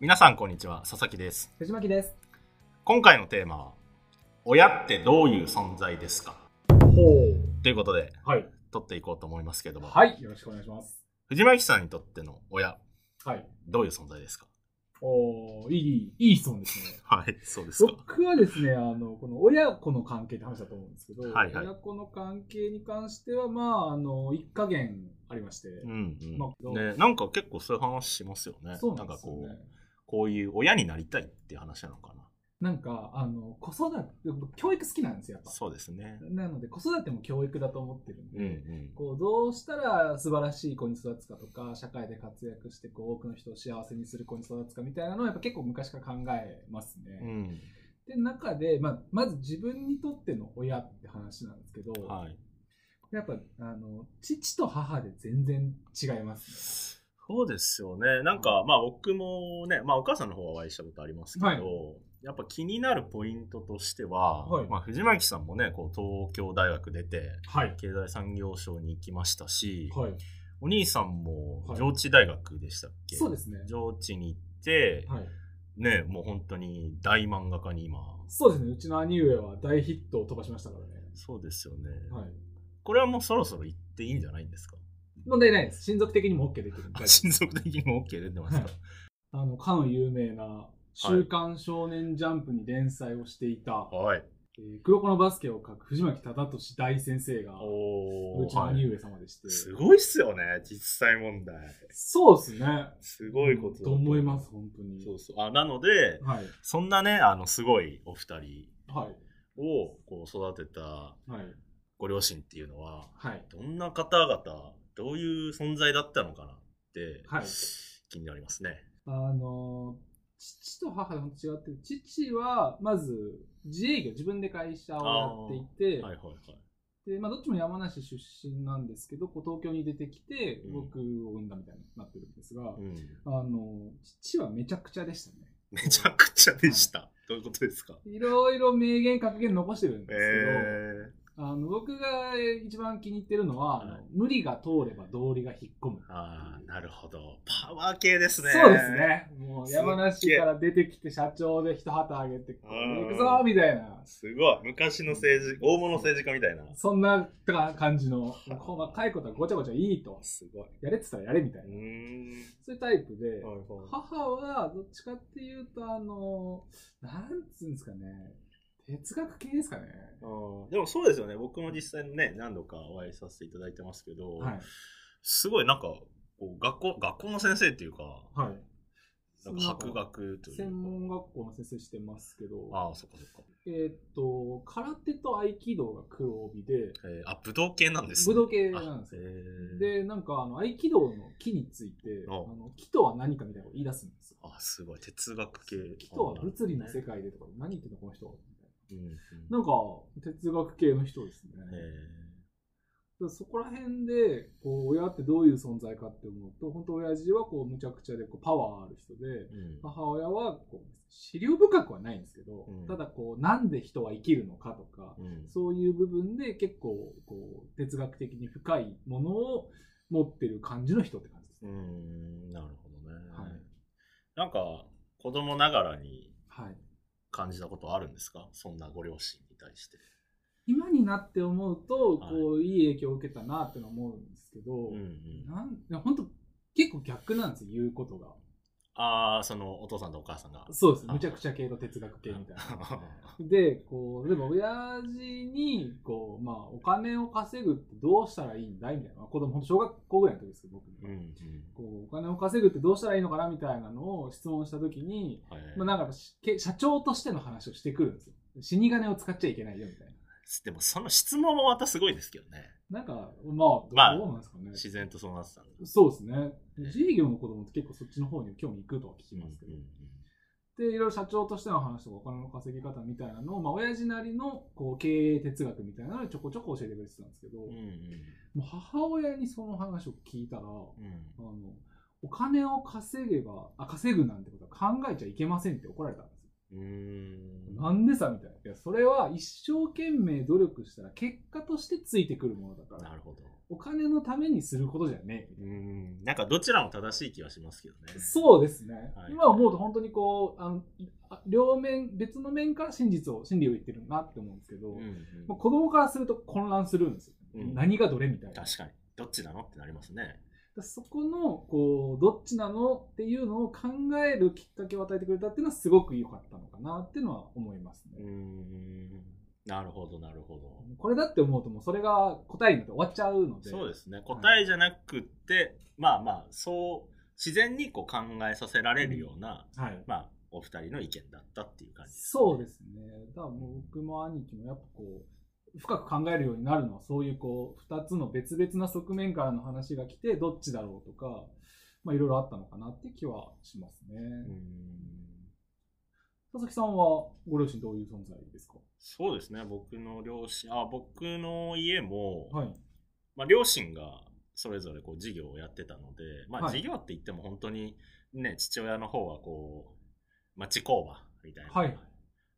皆さんこんにちは佐々木です藤巻です。今回のテーマは親ってどういう存在ですか？ほということでう。はい。撮っていこうと思いますけども、はい。よろしくお願いします。藤巻さんにとっての親はい。どういう存在ですか？おーいい、いい質問ですね。はいそうですか僕はですね、あの、この親子の関係って話だと思うんですけど、はいはい親子の関係に関しては、まあ、あの、一加減ありまして、うんうん、まあね、なんか結構そういう話しますよねそうなんですよねかこう。こういう親になりたいっていう話なのかな。なんか、あの、子育て、教育好きなんですよ、やっぱ。そうですね。なので、子育ても教育だと思ってるんで、うんうん。こうどうしたら素晴らしい子に育つかとか社会で活躍してこう多くの人を幸せにする子に育つかみたいなのはやっぱ結構昔から考えますね。うん。で中で、まあ、まず自分にとっての親って話なんですけど、はい。やっぱあの父と母で全然違いますそうですよね。なんか、まあ僕もね、まあお母さんの方はお会いしたことありますけど、はいやっぱ気になるポイントとしては、はいまあ藤巻さんもね、こう東京大学出て、ね。はい。経済産業省に行きましたし、はい。お兄さんもはい上智大学でしたっけ、そうですね。上智に行って、はい。ね、もう本当に大漫画家に今、そうですね。うちの兄上は大ヒットを飛ばしましたからね。そうですよね。はい。これはもうそろそろ行っていいんじゃないんですか？問題ないです。親族的にも OK できるんで。親族的にも OK 出てますか、はいあの、かの有名な、週刊少年ジャンプに連載をしていた、はい。えー黒子のバスケを描く藤巻忠俊大先生が、おーうちの兄上様でして。すごいっすよね、実際問題。そうですね。すごいことだと思います、本当に。そうそう。あ、なので、はい。そんなね、あの、すごいお二人はい。をこう育てたはい。ご両親っていうのは、はい。どんな方々、どういう存在だったのかなって、はい気になりますね。あのー父と母が本当違ってる。父は、まず、自営業、自分で会社をやっていて、はいはいはい。で、まあ、どっちも山梨出身なんですけど、こう東京に出てきてうん、僕を産んだみたいになってるんですが、うん。あの、父はめちゃくちゃでしたね。めちゃくちゃでした。どういうことですか？いろいろ名言格言残してるんですけど、えあの僕が一番気に入ってるのは、無理が通れば道理が引っ込む。ー、ああ、なるほど。パワー系ですね。そうです。ね。もう山梨から出てきて社長で一旗あげて、行くぞみたいな、すごい。昔の政治、大物政治家みたいな。そんな感じの、細かいことはごちゃごちゃいいと。すごい。やれって言ったらやれみたいうな。そういうタイプで、はいはい母はどっちかっていうと、あの、なんつうんですかね、哲学系ですかね。うんでもそうですよね。僕も実際にね、何度かお会いさせていただいてますけど、はい。すごいなんか、こう学校、学校の先生っていうか、はい。なんか博学というか。専門学校の先生してますけど、ああ、そっかそっか。えーっと、空手と合気道が黒帯で、えー、あ、武道系なんですね。武道系なんですよ。よで、なんか、あの、合気道の木について、あおの木とは何かみたいなことを言い出すんですよ。あ、すごい。哲学系。木とは物理の世界。界でとか、何言ってんのこの人な。なんか、哲学系の人ですね。そこら辺で、こう、親ってどういう存在かって思うと、本当親父はこう、むちゃくちゃでこうパワーある人で、ーうん母親はこう、資料深くはないんですけど、うんただこう、なんで人は生きるのかとか、うんそういう部分で結構こう哲学的に深いものを持ってる感じの人って感じですうね。ん、なるほどね。はいなんか、子供ながらにはい、感じたことあるんですか？そんなご両親に対して。今になって思うとはいこういい影響を受けたなって思うんですけど、うんうん。なんいや本当結構逆なんですよ言うことが。ああ、そのお父さんとお母さんが。そうですあむちゃくちゃ系と哲学系みたいな。あ でこう例えば親父にこう、まあ、お金を稼ぐってどうしたらいいんだいみたいな、まあ子供小学校ぐらいの時ですけど僕うんうん。こうお金を稼ぐってどうしたらいいのかなみたいなのを質問した時にはいまあ、なんか社長としての話をしてくるんですよ。死金を使っちゃいけないよみたいな。でもその質問もまたすごいですけどね。なんか、まあ、どうなんですかね。自然とそうなってた。そうですね。自営業の子供って結構そっちの方に興味いくとは聞きうんますけど。うんで、いろいろ社長としての話とかお金の稼ぎ方みたいなのを、まあ、親父なりのこう経営哲学みたいなのをちょこちょこ教えてくれてたんですけど、うんうんもう母親にその話を聞いたら、あうんのお金を稼げばあ、稼ぐなんてことは考えちゃいけませんって怒られたんで。うーんなんでさみたいな。いや、それは一生懸命努力したら結果としてついてくるものだから。なるほど。お金のためにすることじゃねえ。うん。なんかどちらも正しい気はしますけどね。そうですね。はい今思うと本当にこう、あのあ両面、別の面から真実を、真理を言ってるなって思うんですけど、うんうんまあ、子供からすると混乱するんですよ。うん何がどれみたいな。確かに。どっちなのってなりますね。だそこの、こう、どっちなのっていうのを考えるきっかけを与えてくれたっていうのはすごく良かったのかなっていうのは思いますね。うーん。なるほど、なるほど。これだって思うともうそれが答えになって終わっちゃうので。そうですね。答えじゃなくって、まあまあ、そう、自然にこう考えさせられるような、はい。まあ、お二人の意見だったっていう感じです、そうですね。だからもう僕も兄貴もやっぱこう、深く考えるようになるのは、そういうこう、二つの別々な側面からの話が来て、どっちだろうとか、まあいろいろあったのかなって気はしますね。うーん佐々木さんはご両親どういう存在ですか？そうですね。僕の両親、あ、僕の家も、はい。まあ、両親がそれぞれこう事業をやってたので、まあ、はい事業って言っても本当にね、父親の方はこう、町工場みたいな、はい。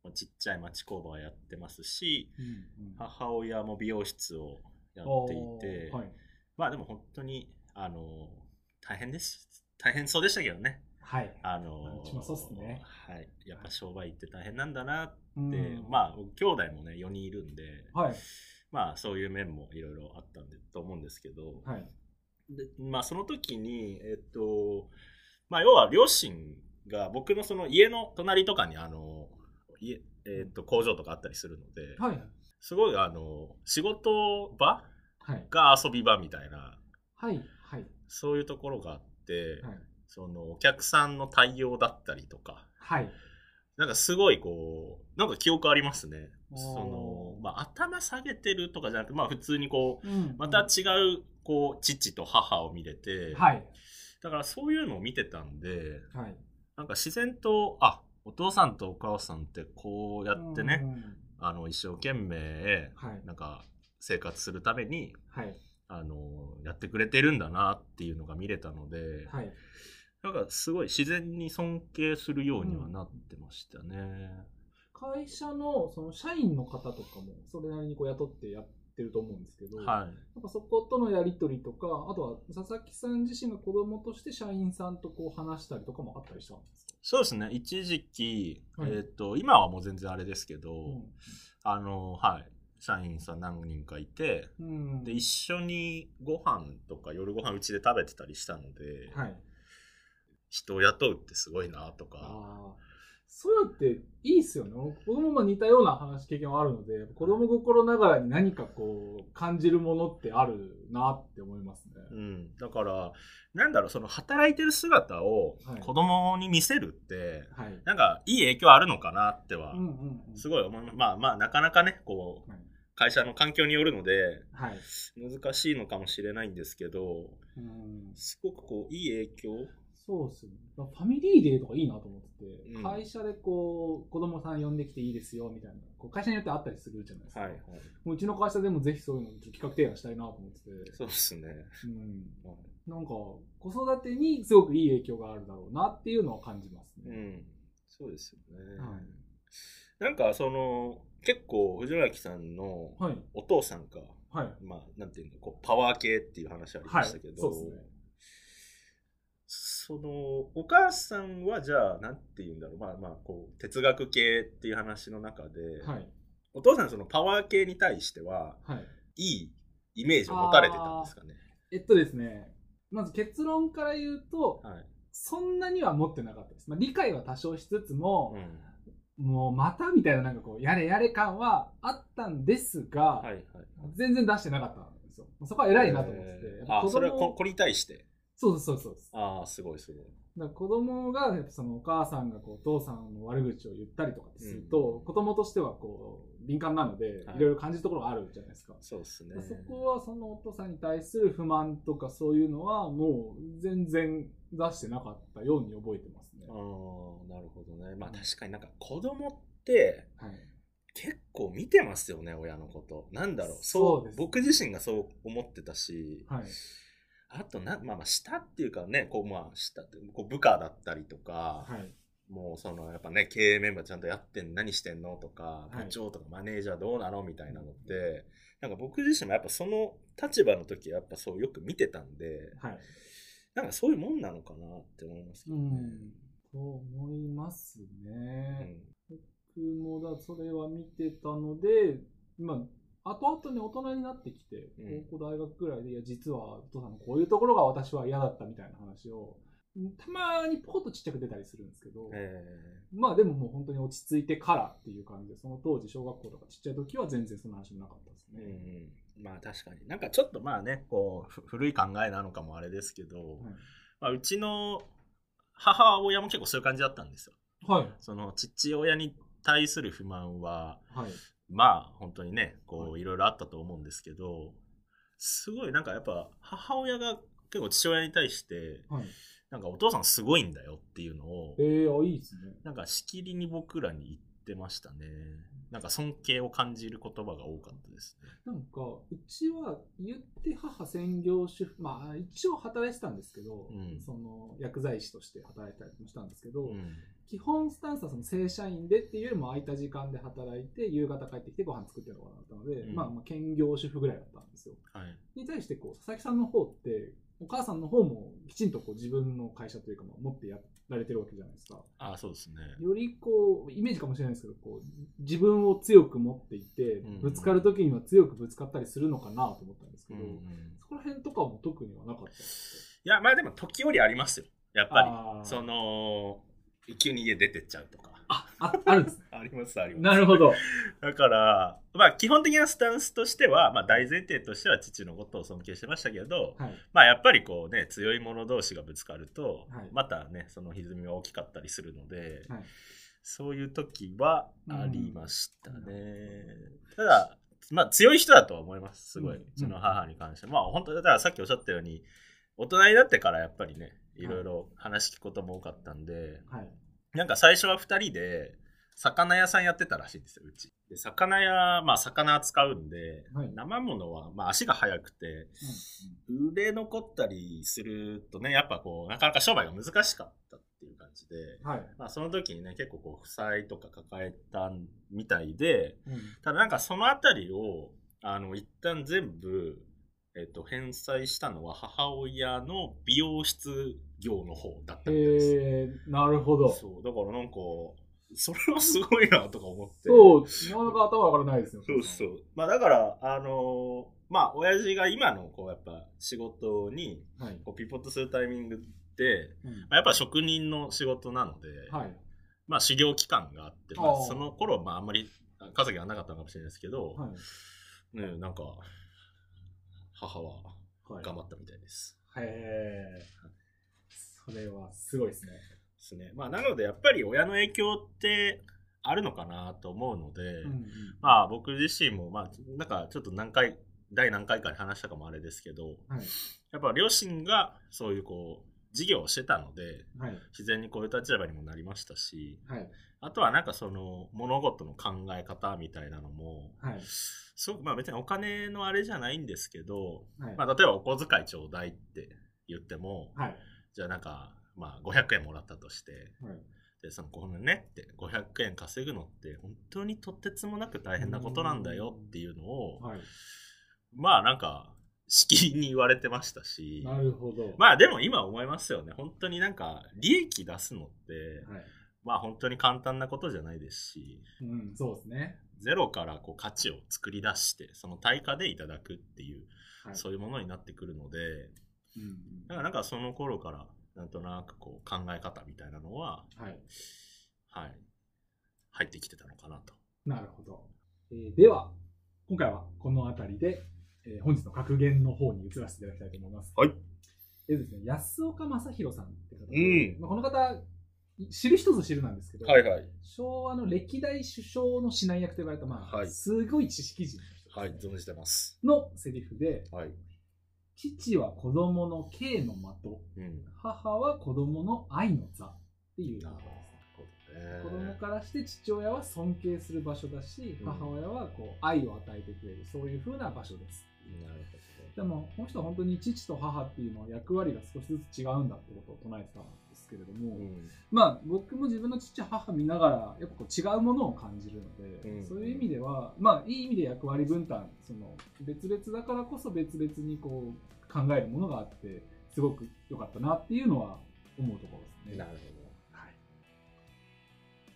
まあちっちゃい町工場をやってますし、うんうん母親も美容室をやっていて、はい。まあでも本当に、あの、大変です。大変そうでしたけどね。はい。あのそうっすねはい。やっぱ商売って大変なんだなって、うんまあ、僕兄弟もね、4人いるんで、はい。まあそういう面もいろいろあったんでと思うんですけど、はい。でまあその時に、えっと、まあ要は両親が僕のその家の隣とかにあの、家えっと工場とかあったりするので、はい。すごいあの、仕事場はい。が遊び場みたいな、はい。はい。そういうところがあって、はい。そのお客さんの対応だったりとか、はい。なんかすごいこう、なんか記憶ありますね。その、まあ頭下げてるとかじゃなくて、まあ普通にこう、うんまた違う、こう、父と母を見れて、はい。だからそういうのを見てたんで、はい。なんか自然と、あ、お父さんとお母さんってこうやってね、うんあの、一生懸命、はい。なんか生活するために、はい。あの、やってくれてるんだなっていうのが見れたので、はい。なんかすごい自然に尊敬するようにはなってましたね。会社のその社員の方とかもそれなりにこう雇ってやってると思うんですけど、はい。なんかそことのやり取りとか、あとは佐々木さん自身が子供として社員さんとこう話したりとかもあったりしたんですか、そうですね。一時期、はいえっ、と、今はもう全然あれですけど、うんあの、はい。社員さん何人かいて、うんで、一緒にご飯とか夜ご飯うちで食べてたりしたので、はい、人を雇うってすごいなとか、そういうのっていいっすよね。子供も似たような話経験はあるので、子供心ながらに何かこう感じるものってあるなって思いますね。うん。だから、なんだろう、その働いてる姿をはい子供に見せるって、はい。なんかいい影響あるのかなっては。すごい思います。まあまあ、なかなかね、こう、はい会社の環境によるので、はい。難しいのかもしれないんですけど、うんすごくこう、いい影響そうですね。ファミリーデーとかいいなと思ってて、うん会社でこう、子供さん呼んできていいですよみたいな、こう会社によってあったりするじゃないですか。はいはい。もううちの会社でもぜひそういうの企画提案したいなと思ってて、そうですね。うん、はいなんか子育てにすごくいい影響があるだろうなっていうのを感じますね。うん。そうですよね。はいなんか、その、結構、藤村木さんのはい。お父さんが、はい。まあ、なんていうの、こう、パワー系っていう話ありましたけど、はいそうですねその、お母さんはじゃあ、なんていうんだろう、まあまあ、こう、哲学系っていう話の中で、はい。お父さんそのパワー系に対しては、はい。いいイメージを持たれてたんですかね。えっとですね、まず結論から言うと、はい。そんなには持ってなかったです。まあ、理解は多少しつつもう、ん。もうまたみたいななんかこう、やれやれ感はあったんですが、はいはい。全然出してなかったんですよ。そこは偉いなと思ってて。えーそれはここれに対して？そうそうそう。ああ、すごいすごい。だ子供がそのお母さんがこうお父さんの悪口を言ったりとかすると、子供としてはこう敏感なので、はいいろいろ感じるところがあるじゃないですか。そうですね。そこはそのお父さんに対する不満とかそういうのはもう全然出してなかったように覚えてますね。ああ、なるほどね。まあ確かになんか子供ってはい。結構見てますよね、親のこと。なんだろう。そう、僕自身がそう思ってたし、はい。あとな、まあまあ下っていうかね、こうまあ下って、こう部下だったりとか、はい。もうそのやっぱね、経営メンバーちゃんとやってん、何してんのとか、はい部長とかマネージャーどうなのみたいなのって、なんか僕自身もやっぱその立場の時はやっぱそうよく見てたんで、はい。なんかそういうもんなのかなって思いますけどね。うん。そう思いますね。僕もだ、それは見てたので、まあ、後々ね、大人になってきて、うん高校大学ぐらいで、いや、実は、お父さんのこういうところが私は嫌だったみたいな話を、たまにポコッとちっちゃく出たりするんですけど、えまあでももう本当に落ち着いてからっていう感じで、その当時小学校とかちっちゃい時は全然そんな話もなかったですえね。うん、まあ確かに。なんかちょっとまあね、こう、ふ古い考えなのかもあれですけど、はいまあ、うちの母親も結構そういう感じだったんですよ。はい。その父親に対する不満は、はい。まあ本当にね、こはいういろいろあったと思うんですけど、すごいなんかやっぱ母親が結構父親に対して、はい。なんかお父さんすごいんだよっていうのをえ、ー、あ、いいですね。なんかしきりに僕らに言ってましたね。なんか尊敬を感じる言葉が多かったですね。なんか、うちは言って母専業主婦、まあ一応働いてたんですけど、うんその薬剤師として働いてたりもしたんですけど、うん。基本スタンスはその正社員でっていうよりも空いた時間で働いて、夕方帰ってきてご飯作ってるとかだったので、うんまあまあ兼業主婦ぐらいだったんですよ。はい。に対してこう佐々木さんの方ってお母さんの方もきちんとこう自分の会社というかまあ持ってやられてるわけじゃないですかああ、そうですね。よりこうイメージかもしれないですけどこう自分を強く持っていてうんぶつかる時には強くぶつかったりするのかなと思ったんですけど、うんうんそこら辺とかも特にはなかったですいや、まあでも時折ありますよ。やっぱり。その、急に家出てっちゃうとか。あああるんですね あります、あります。なるほどだから、まあ基本的なスタンスとしては、まあ大前提としては父のことを尊敬してましたけど、はいまあやっぱりこうね、強い者同士がぶつかると、はいまたね、その歪みが大きかったりするので、はいそういう時はありましたね。うんただ、まあ強い人だとは思います、すごい。うちの母に関して。まあ本当だからさっきおっしゃったように、大人になってからやっぱりね、いろい。ろ話聞くことも多かったんで、はい。なんか最初は2人で魚屋さんやってたらしいんですよ、うち。で魚屋、まあ魚扱うんで、はい。生物は、まあ、足が速くて、売れ残ったりするとね、やっぱこう、なかなか商売が難しかったっていう感じで、はい、まあその時にね、結構こう、負債とか抱えたみたいで、うん。ただなんかそのあたりを、あの、一旦全部、えっと、返済したのは母親の美容室業の方だったみたいです。えー、なるほどそう、だからなんか、それはすごいなとか思って。そう、なかなか頭が上がらないですよ。そうそう。まあだから、あのーまあ、親父が今の、こう、やっぱ、仕事に、はい。こう、ピポットするタイミングって、うんまあ、やっぱ職人の仕事なので、はい。まあ、修行期間があって、まあ、その頃、まあ、あんまり稼ぎがなかったのかもしれないですけど、はい。ね、なんか、母ははい。頑張ったみたいです。へえ。それはすごいですね。ですね。まあ、なので、やっぱり親の影響ってあるのかなと思うので、うんうんまあ、僕自身も、まあ、なんか、ちょっと何回、第何回かに話したかもあれですけど、はい。やっぱ両親がそういうこう、事業をしてたので、はい。自然にこういう立場にもなりましたし、はい。あとはなんかその物事の考え方みたいなのも、はい。すごくまあ別にお金のあれじゃないんですけど、はい。まあ例えばお小遣いちょうだいって言っても、はい。じゃあなんか、まあ500円もらったとして、はい。で、そのごめんねって、500円稼ぐのって本当にとてつもなく大変なことなんだよっていうのを、はい。まあなんか、しきりに言われてましたし、なるほど。まあでも今思いますよね。本当になんか利益出すのって、はい。まあ本当に簡単なことじゃないですし、うん、そうですね。ゼロからこう価値を作り出して、その対価でいただくっていう、はい。そういうものになってくるので、うんだからなんかその頃からなんとなくこう考え方みたいなのは、うん。はい。はい、入ってきてたのかなと。なるほど。えーでは、今回はこの辺りで、えー本日の格言の方に移らせていただきたいと思います。はい。えーですね、安岡正弘さんって方で、うんまあ、この方、知る人ぞ知るなんですけど、はい。昭和の歴代首相の指南役と呼ばれた、まあはいすごい知識人の人ねはい、存じてます。のセリフで、はい。父は子供の敬の的、うん。母は子供の愛の座っていう言葉ですね。子供からして父親は尊敬する場所だし、うん母親はこう愛を与えてくれるそういう風な場所です。なるでも、この人は本当に父と母っていうのは役割が少しずつ違うんだってことを唱えてたんですけれども、ほど。うん。まあ僕も自分の父母見ながらやっぱこう違うものを感じるので、うん。そういう意味ではまあいい意味で役割分担その別々だからこそ別々にこう考えるものがあってすごく良かったなっていうのは思うところですね。なるはい。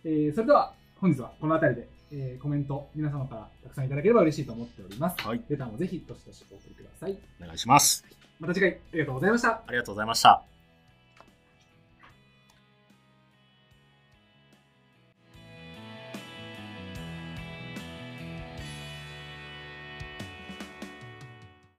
えーそれでは本日はこの辺りで、えーコメント皆様からたくさんいただければ嬉しいと思っております。はいレターもぜひどしどしお送りください。お願いします。また次回ありがとうございました。ありがとうございました。